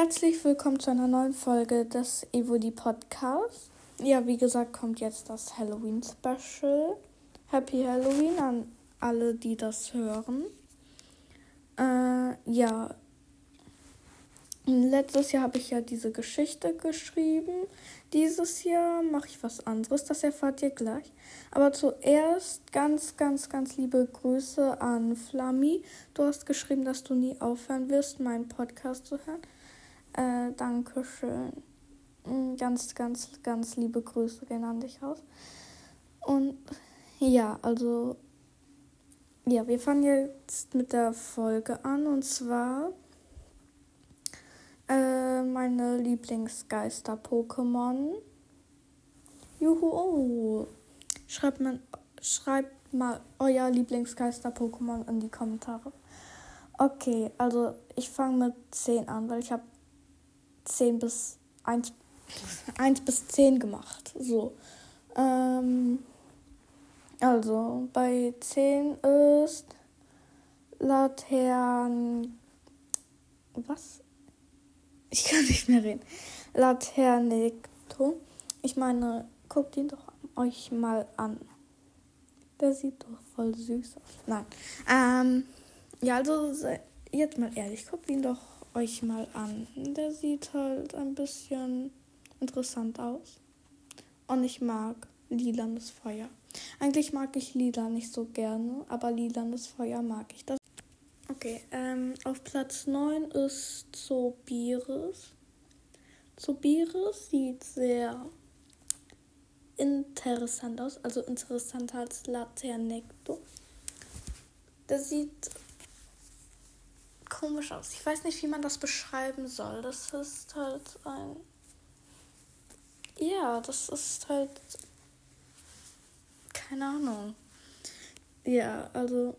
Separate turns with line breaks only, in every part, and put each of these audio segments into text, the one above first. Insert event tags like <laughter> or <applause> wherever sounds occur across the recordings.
Herzlich willkommen zu einer neuen Folge des Evoli Podcasts. Ja, wie gesagt, kommt jetzt das Halloween Special. Happy Halloween an alle, die das hören. Äh, ja. Letztes Jahr habe ich ja diese Geschichte geschrieben. Dieses Jahr mache ich was anderes, das erfahrt ihr gleich. Aber zuerst ganz, ganz, ganz liebe Grüße an Flammy. Du hast geschrieben, dass du nie aufhören wirst, meinen Podcast zu hören. Äh, Dankeschön. Mm, ganz, ganz, ganz liebe Grüße gehen an dich aus. Und ja, also, ja, wir fangen jetzt mit der Folge an und zwar äh, meine Lieblingsgeister-Pokémon. Juhu, oh. Schreibt, mal, schreibt mal euer Lieblingsgeister-Pokémon in die Kommentare. Okay, also ich fange mit 10 an, weil ich habe 10 bis 1, 1 bis 10 gemacht. So. Ähm, also bei 10 ist Latern. Was? Ich kann nicht mehr reden. Laternecto. Ich meine, guckt ihn doch euch mal an. Der sieht doch voll süß aus. Nein. Ähm, ja, also jetzt mal ehrlich, guckt ihn doch euch mal an. Der sieht halt ein bisschen interessant aus. Und ich mag lilanes Feuer. Eigentlich mag ich lila nicht so gerne, aber lilanes Feuer mag ich das. Okay, ähm, auf Platz 9 ist Zobiris. Zobiris sieht sehr interessant aus, also interessanter als Laternecto. Der sieht komisch aus. Ich weiß nicht, wie man das beschreiben soll. Das ist halt ein. Ja, das ist halt. Keine Ahnung. Ja, also.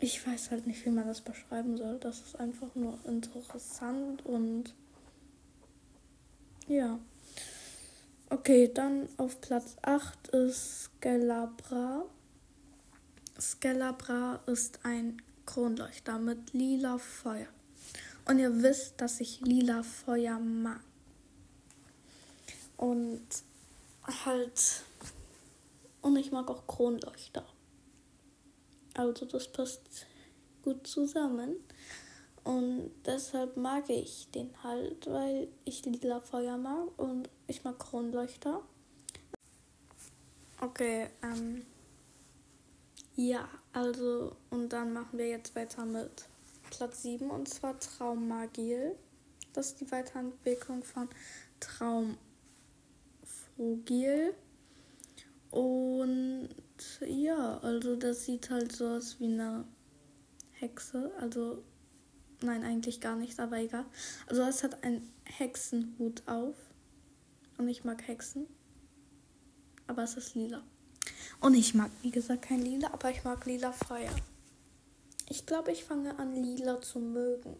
Ich weiß halt nicht, wie man das beschreiben soll. Das ist einfach nur interessant und. Ja. Okay, dann auf Platz 8 ist Gelabra. Skelabra ist ein Kronleuchter mit lila Feuer. Und ihr wisst, dass ich lila Feuer mag. Und halt. Und ich mag auch Kronleuchter. Also das passt gut zusammen. Und deshalb mag ich den halt, weil ich lila Feuer mag und ich mag Kronleuchter. Okay, ähm. Ja, also und dann machen wir jetzt weiter mit Platz 7 und zwar Traummagil. Das ist die Weiterentwicklung von Traumfugil. Und ja, also das sieht halt so aus wie eine Hexe. Also nein, eigentlich gar nicht, aber egal. Also es hat einen Hexenhut auf. Und ich mag Hexen. Aber es ist lila. Und ich mag, wie gesagt, kein Lila, aber ich mag lila Feuer. Ich glaube, ich fange an, lila zu mögen.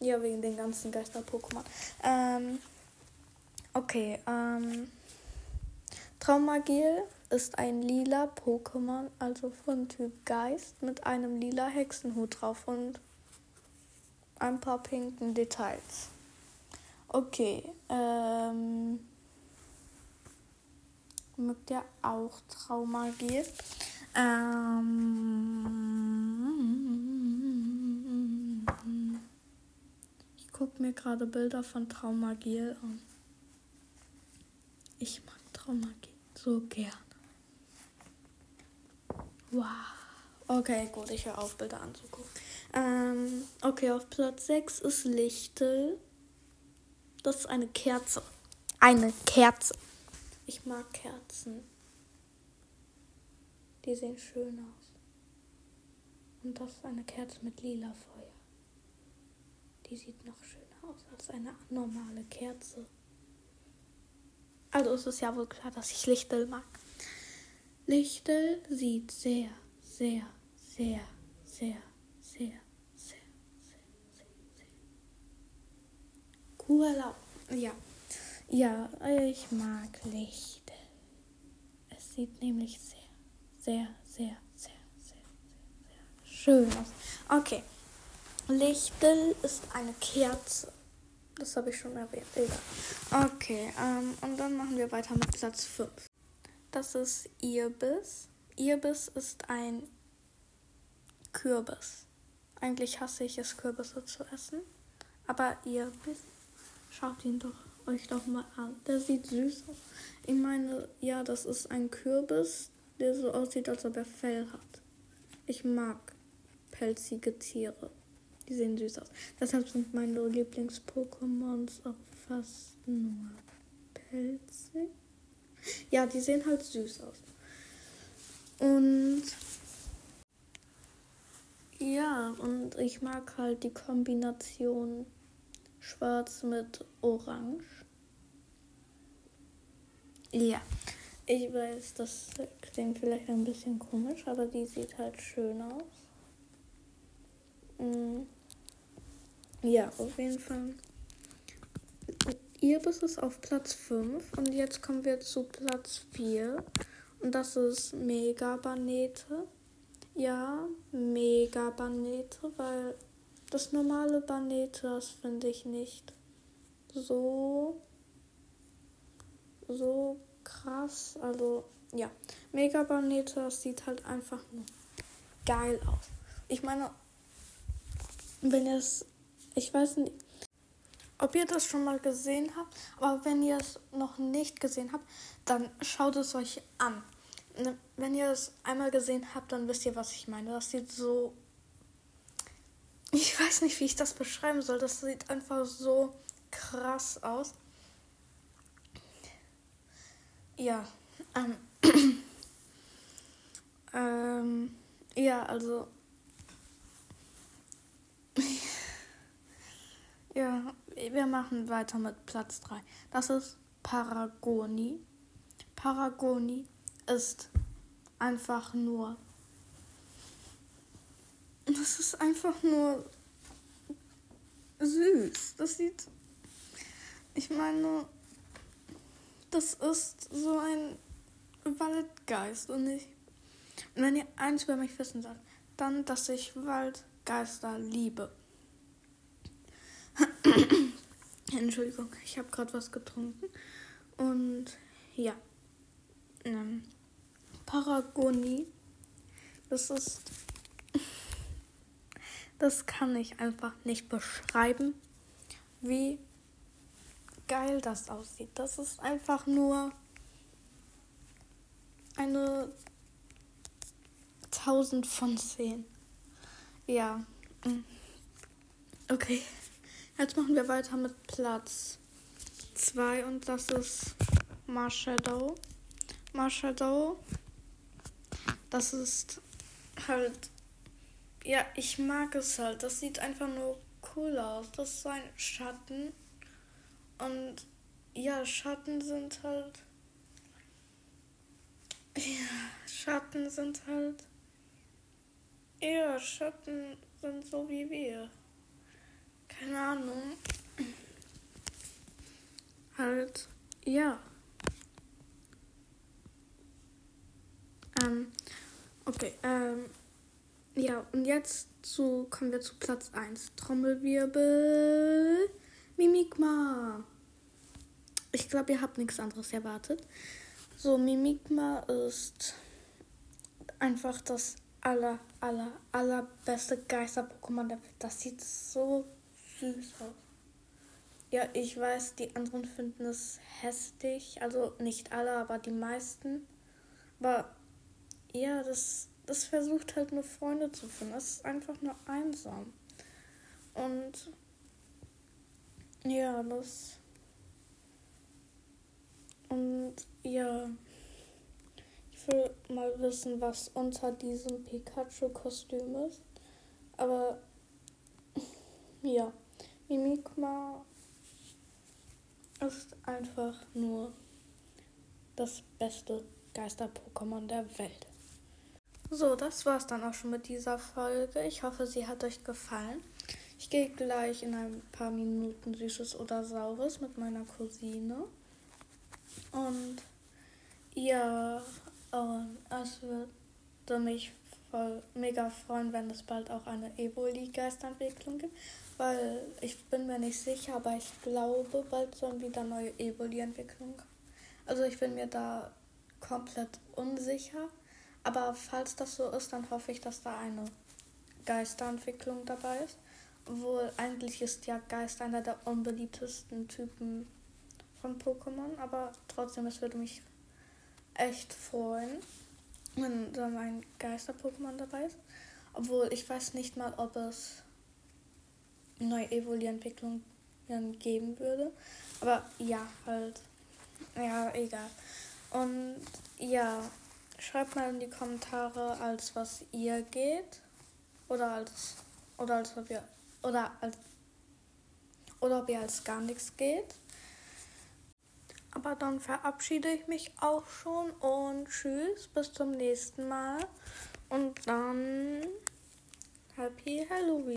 Ja, wegen den ganzen Geister-Pokémon. Ähm, okay, ähm, Traumagil ist ein lila Pokémon, also von Typ Geist, mit einem lila Hexenhut drauf und ein paar pinken Details. Okay, ähm, mögt ihr auch Traumagel. Ähm, ich gucke mir gerade Bilder von Traumagel an. Ich mag Traumagel so gerne. Wow. Okay, gut, ich höre auf, Bilder anzugucken. Ähm, okay, auf Platz 6 ist Lichtel. Das ist eine Kerze. Eine Kerze. Ich mag Kerzen. Die sehen schön aus. Und das ist eine Kerze mit lila Feuer. Die sieht noch schöner aus als eine normale Kerze. Also ist es ja wohl klar, dass ich Lichtel mag. Lichtel sieht sehr, sehr, sehr, sehr, sehr, sehr, sehr, sehr, sehr cool aus. Ja. Ja, ich mag Licht. Es sieht nämlich sehr, sehr, sehr, sehr, sehr, sehr, sehr schön aus. Okay. Lichtel ist eine Kerze. Das habe ich schon erwähnt. Egal. Okay, ähm, und dann machen wir weiter mit Platz 5. Das ist Irbis. Irbis ist ein Kürbis. Eigentlich hasse ich es, Kürbisse zu essen. Aber Irbis, schaut ihn doch euch doch mal an. Der sieht süß aus. Ich meine, ja, das ist ein Kürbis, der so aussieht, als ob er Fell hat. Ich mag pelzige Tiere. Die sehen süß aus. Deshalb sind meine Lieblings-Pokémons auch fast nur pelzig. Ja, die sehen halt süß aus. Und ja, und ich mag halt die Kombination schwarz mit orange. Ja, ich weiß, das klingt vielleicht ein bisschen komisch, aber die sieht halt schön aus. Mm. Ja, auf jeden Fall. Irbis ist auf Platz 5 und jetzt kommen wir zu Platz 4 und das ist Mega Banete. Ja, Mega Banete, weil das normale Banete, das finde ich nicht so so krass. Also ja, Mega Banete, das sieht halt einfach nur geil aus. Ich meine, wenn ihr es, ich weiß nicht, ob ihr das schon mal gesehen habt, aber wenn ihr es noch nicht gesehen habt, dann schaut es euch an. Ne, wenn ihr es einmal gesehen habt, dann wisst ihr, was ich meine. Das sieht so. Ich weiß nicht, wie ich das beschreiben soll. Das sieht einfach so krass aus. Ja. Ähm. <clears throat> ähm ja, also <laughs> Ja, wir machen weiter mit Platz 3. Das ist Paragoni. Paragoni ist einfach nur. Das ist einfach nur süß. Das sieht. Ich meine, das ist so ein Waldgeist und ich. Und wenn ihr eins über mich wissen sollt, dann, dass ich Waldgeister liebe. <clears throat> Entschuldigung, ich habe gerade was getrunken. Und ja. Ähm, Paragoni. Das ist. <laughs> Das kann ich einfach nicht beschreiben, wie geil das aussieht. Das ist einfach nur eine 1000 von 10. Ja. Mm. Okay. Jetzt machen wir weiter mit Platz 2 und das ist Marshadow. Marshadow, das ist halt, ja, ich mag es halt. Das sieht einfach nur cool aus. Das ist ein Schatten und ja, Schatten sind halt, ja, Schatten sind halt, ja, Schatten sind so wie wir keine Ahnung. Halt, ja. Ähm, okay, ähm, ja, und jetzt zu, kommen wir zu Platz 1. Trommelwirbel, Mimikma. Ich glaube, ihr habt nichts anderes erwartet. So, Mimikma ist einfach das aller, aller, allerbeste Geister-Pokémon der Welt. Das sieht so süß aus. Ja, ich weiß, die anderen finden es hässlich. Also nicht alle, aber die meisten. Aber ja, das, das versucht halt nur Freunde zu finden. Es ist einfach nur einsam. Und ja, das. Und ja. Ich will mal wissen, was unter diesem Pikachu-Kostüm ist. Aber ja. Mimikma ist einfach nur das beste Geister-Pokémon der Welt. So, das war's dann auch schon mit dieser Folge. Ich hoffe, sie hat euch gefallen. Ich gehe gleich in ein paar Minuten Süßes oder Saures mit meiner Cousine. Und ja, und es würde mich voll mega freuen, wenn es bald auch eine Evoli-Geistentwicklung gibt, weil ich bin mir nicht sicher, aber ich glaube, bald sollen wieder neue Evoli-Entwicklungen kommen. Also ich bin mir da komplett unsicher, aber falls das so ist, dann hoffe ich, dass da eine Geisterentwicklung dabei ist. Obwohl eigentlich ist ja Geist einer der unbeliebtesten Typen von Pokémon, aber trotzdem, es würde mich echt freuen, wenn so ein Geister-Pokémon dabei ist. Obwohl ich weiß nicht mal, ob es neue Evoli-Entwicklungen geben würde. Aber ja, halt. Ja, egal. Und ja, schreibt mal in die Kommentare, als was ihr geht. Oder als. Oder als ob ihr. Oder als. Oder ob ihr als gar nichts geht. Aber dann verabschiede ich mich auch schon und tschüss, bis zum nächsten Mal. Und dann Happy Halloween.